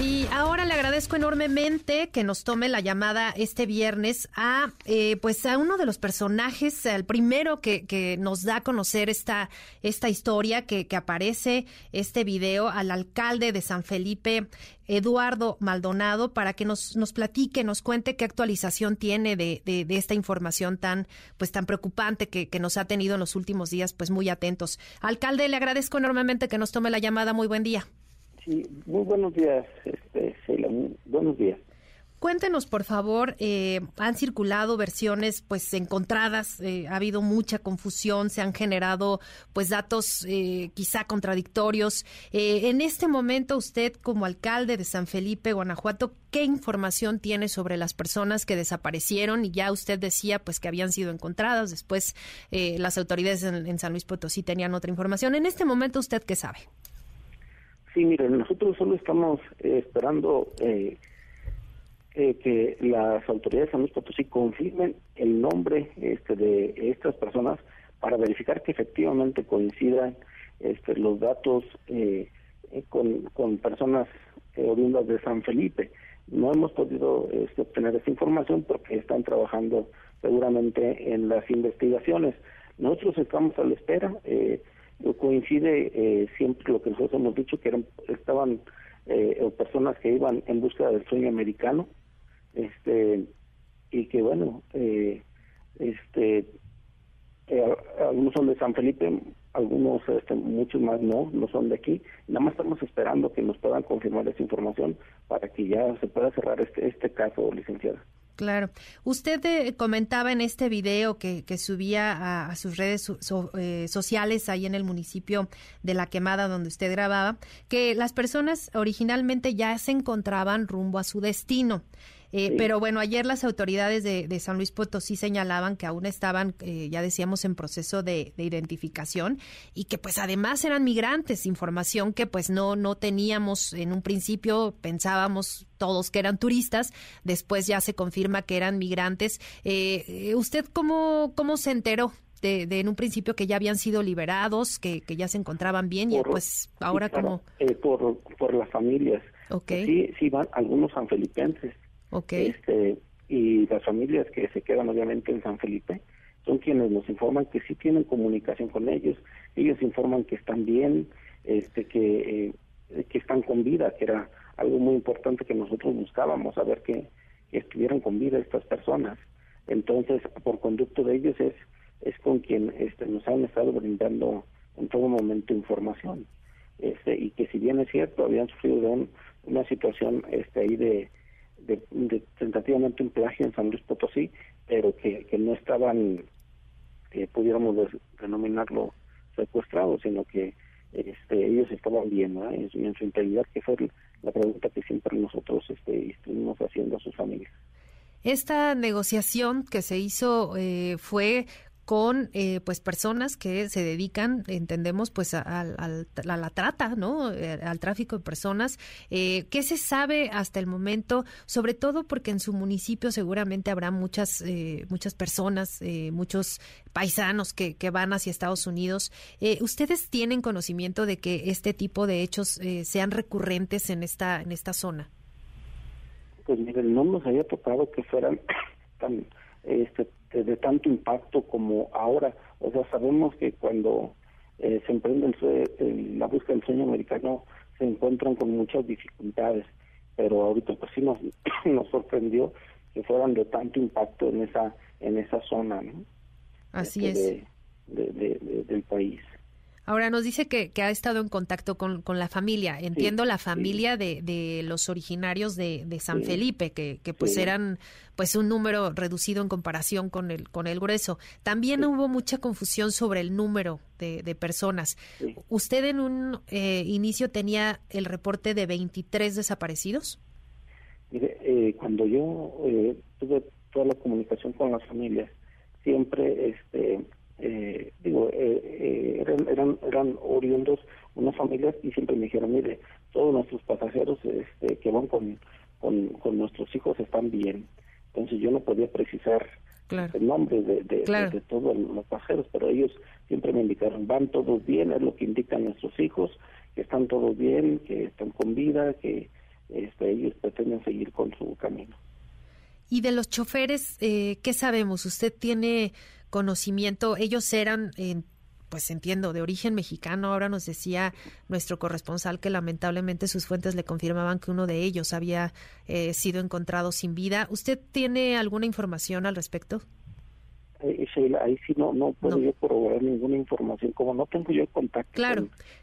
Y ahora le agradezco enormemente que nos tome la llamada este viernes a eh, pues a uno de los personajes, el primero que, que nos da a conocer esta, esta historia que, que, aparece, este video, al alcalde de San Felipe, Eduardo Maldonado, para que nos, nos platique, nos cuente qué actualización tiene de, de, de esta información tan, pues tan preocupante que, que nos ha tenido en los últimos días, pues muy atentos. Alcalde, le agradezco enormemente que nos tome la llamada. Muy buen día. Sí, muy buenos días, este, buenos días. Cuéntenos, por favor, eh, han circulado versiones pues encontradas, eh, ha habido mucha confusión, se han generado pues datos eh, quizá contradictorios. Eh, en este momento, usted como alcalde de San Felipe, Guanajuato, ¿qué información tiene sobre las personas que desaparecieron? Y ya usted decía pues que habían sido encontradas, después eh, las autoridades en San Luis Potosí tenían otra información. En este momento, ¿usted qué sabe? Sí, miren, nosotros solo estamos eh, esperando eh, eh, que las autoridades de San Luis Potosí confirmen el nombre este, de estas personas para verificar que efectivamente coincidan este, los datos con, con, personas oriundas de San Felipe. No hemos podido este, obtener esa información porque están trabajando seguramente en las investigaciones. Nosotros estamos a la espera. Eh, coincide eh, siempre lo que nosotros hemos dicho que eran estaban eh, personas que iban en búsqueda del sueño americano este y que bueno eh, este eh, algunos son de San Felipe algunos este, muchos más no no son de aquí. Nada más estamos esperando que nos puedan confirmar esa información para que ya se pueda cerrar este este caso licenciada Claro. Usted eh, comentaba en este video que, que subía a, a, sus redes eh, sociales ahí en el municipio de La Quemada, donde usted grababa, que las personas originalmente ya se encontraban rumbo a su destino. Eh, sí. Pero bueno, ayer las autoridades de, de, San Luis Potosí señalaban que aún estaban, eh, ya decíamos, en proceso de, de, identificación y que pues además eran migrantes, información que pues no, no teníamos en un principio, pensábamos todos que eran turistas, después ya se confirma que eran migrantes. Eh, ¿Usted cómo, cómo se enteró? De, de, en un principio que ya habían sido liberados, que, que ya se encontraban bien por, y pues ahora claro, como... Eh, por, por las familias. Okay. Sí, sí van algunos sanfelipenses Okay. Este, y las familias que se quedan obviamente en San Felipe son quienes nos informan que sí tienen comunicación con ellos, ellos informan que están bien, este que, eh, que están con vida, que era algo muy importante que nosotros buscábamos, saber que, que estuvieran con vida estas personas. Entonces, por conducto de ellos es es con quien este, nos han estado brindando en todo momento información. Este, y que si bien es cierto, habían sufrido de un, una situación este, ahí de, de, tentativamente un plagio en San Luis Potosí, pero que, que no estaban, que pudiéramos denominarlo secuestrado, sino que este, ellos estaban bien ¿no? en, en, su integridad, que fue la pregunta que siempre nosotros este, estuvimos haciendo a sus familias. Esta negociación que se hizo eh, fue con eh, pues personas que se dedican entendemos pues a, a, a la trata no eh, al tráfico de personas. Eh, qué se sabe hasta el momento sobre todo porque en su municipio seguramente habrá muchas eh, muchas personas eh, muchos paisanos que, que, van hacia Estados Unidos. Ustedes tienen conocimiento de que este tipo de hechos sean recurrentes en esta en esta zona pues miren no nos había tocado que fueran tan este de, de, tanto impacto como ahora. O sea, sabemos que cuando eh, se emprende el, el, la búsqueda del sueño americano se encuentran con muchas dificultades, pero ahorita pues sí nos, nos sorprendió que fueran de tanto impacto en esa en esa zona, ¿no? Así este, es. De, de, del país. Ahora nos dice que, que, ha estado en contacto con, con la familia. Entiendo sí, la familia sí. de, de, los originarios de, de San sí. Felipe, que, que pues eran pues un número reducido en comparación con el, con el grueso. También hubo mucha confusión sobre el número de, de personas. ¿Usted en un eh, inicio tenía el reporte de 23 desaparecidos? Mire, eh, cuando yo eh, tuve toda la comunicación con las familias, siempre este eh, digo, eran, oriundos unas familias y siempre me dijeron, mire, todos nuestros pasajeros este, que van con, con, con nuestros hijos están bien. Entonces yo no podía precisar claro. el nombre de, de, claro. de, de, todos los pasajeros, pero ellos siempre me, van todos bien, es lo que indican nuestros hijos, que están todos bien, que están con vida, que este, ellos pretenden seguir con su camino. Y de los choferes, eh, ¿qué sabemos? ¿Usted tiene conocimiento? Ellos eran, pues entiendo, de origen mexicano. Ahora nos decía nuestro corresponsal que lamentablemente sus fuentes le confirmaban que uno de ellos había eh, sido encontrado sin vida. ¿Usted tiene alguna información al respecto? Eh, ahí sí no, no puedo yo corroborar ninguna información. Como no tengo yo contacto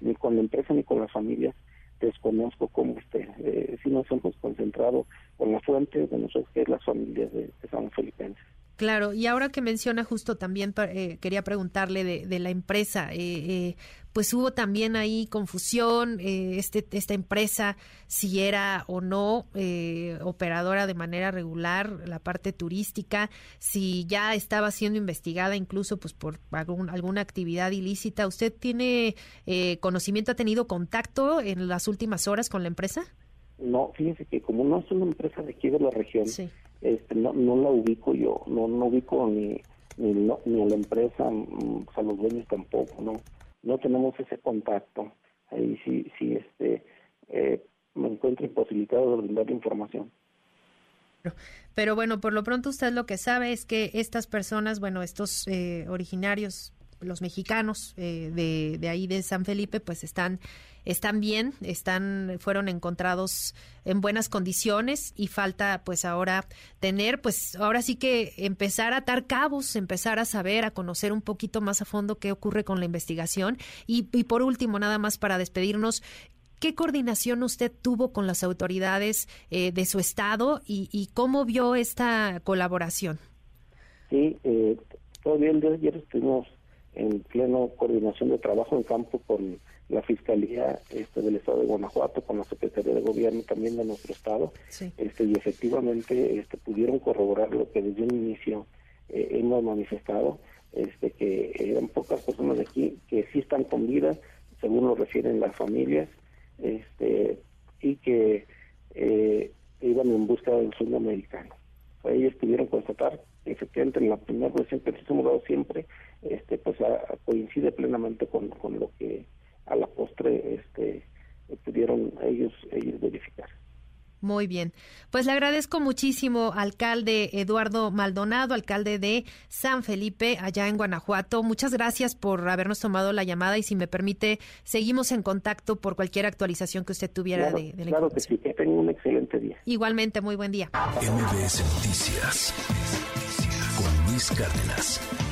ni con la empresa ni con las familias, desconozco cómo esté. Eh, si nos hemos concentrado con la fuente de nosotros, que es las familias de, San Felipenses. Claro, y ahora que menciona justo también, eh, quería preguntarle de, la empresa. Eh, eh, pues hubo también ahí confusión, eh, este, esta empresa, si era o no eh, operadora de manera regular, la parte turística, si ya estaba siendo investigada incluso pues por alguna actividad ilícita. ¿Usted tiene conocimiento, ha tenido contacto en las últimas horas con la empresa? No, fíjense que como no es una empresa de aquí de la región, este, no, no la ubico yo, no, no ubico ni, ni, ni a la empresa, mm, a los dueños tampoco, no, no tenemos ese contacto. Ahí sí, sí, este, eh, me encuentro imposibilitado de brindar información. Pero bueno, por lo pronto usted lo que sabe es que estas personas, bueno, estos eh, originarios los mexicanos eh, de, de, ahí de San Felipe pues están están bien están fueron encontrados en buenas condiciones y falta pues ahora tener pues ahora sí que empezar a atar cabos empezar a saber a conocer un poquito más a fondo qué ocurre con la investigación y, por último nada más para despedirnos ¿Qué coordinación usted tuvo con las autoridades eh, de su estado y, y, cómo vio esta colaboración? Sí, eh, todavía el día de ayer estuvimos en pleno coordinación de trabajo en campo con la Fiscalía este, del Estado de Guanajuato, con la Secretaría de Gobierno también de nuestro Estado, este, y efectivamente este, pudieron corroborar lo que desde un inicio eh, hemos manifestado, este, que eran pocas personas de aquí que sí están con vida, según lo refieren las familias, este, y que eh, iban en busca del sueño americano. ellos pudieron constatar efectivamente en la primera versión que les hemos dado siempre, este, pues coincide plenamente con, con lo que a la postre este, pudieron ellos, ellos verificar. Muy bien. Pues le agradezco muchísimo, alcalde Eduardo Maldonado, alcalde de San Felipe, allá en Guanajuato. Muchas gracias por habernos tomado la llamada y si me permite, seguimos en contacto por cualquier actualización que usted tuviera de, de, la Claro que sí, que tenga un excelente día. Igualmente, muy buen día. MBS Noticias con Luis Cárdenas.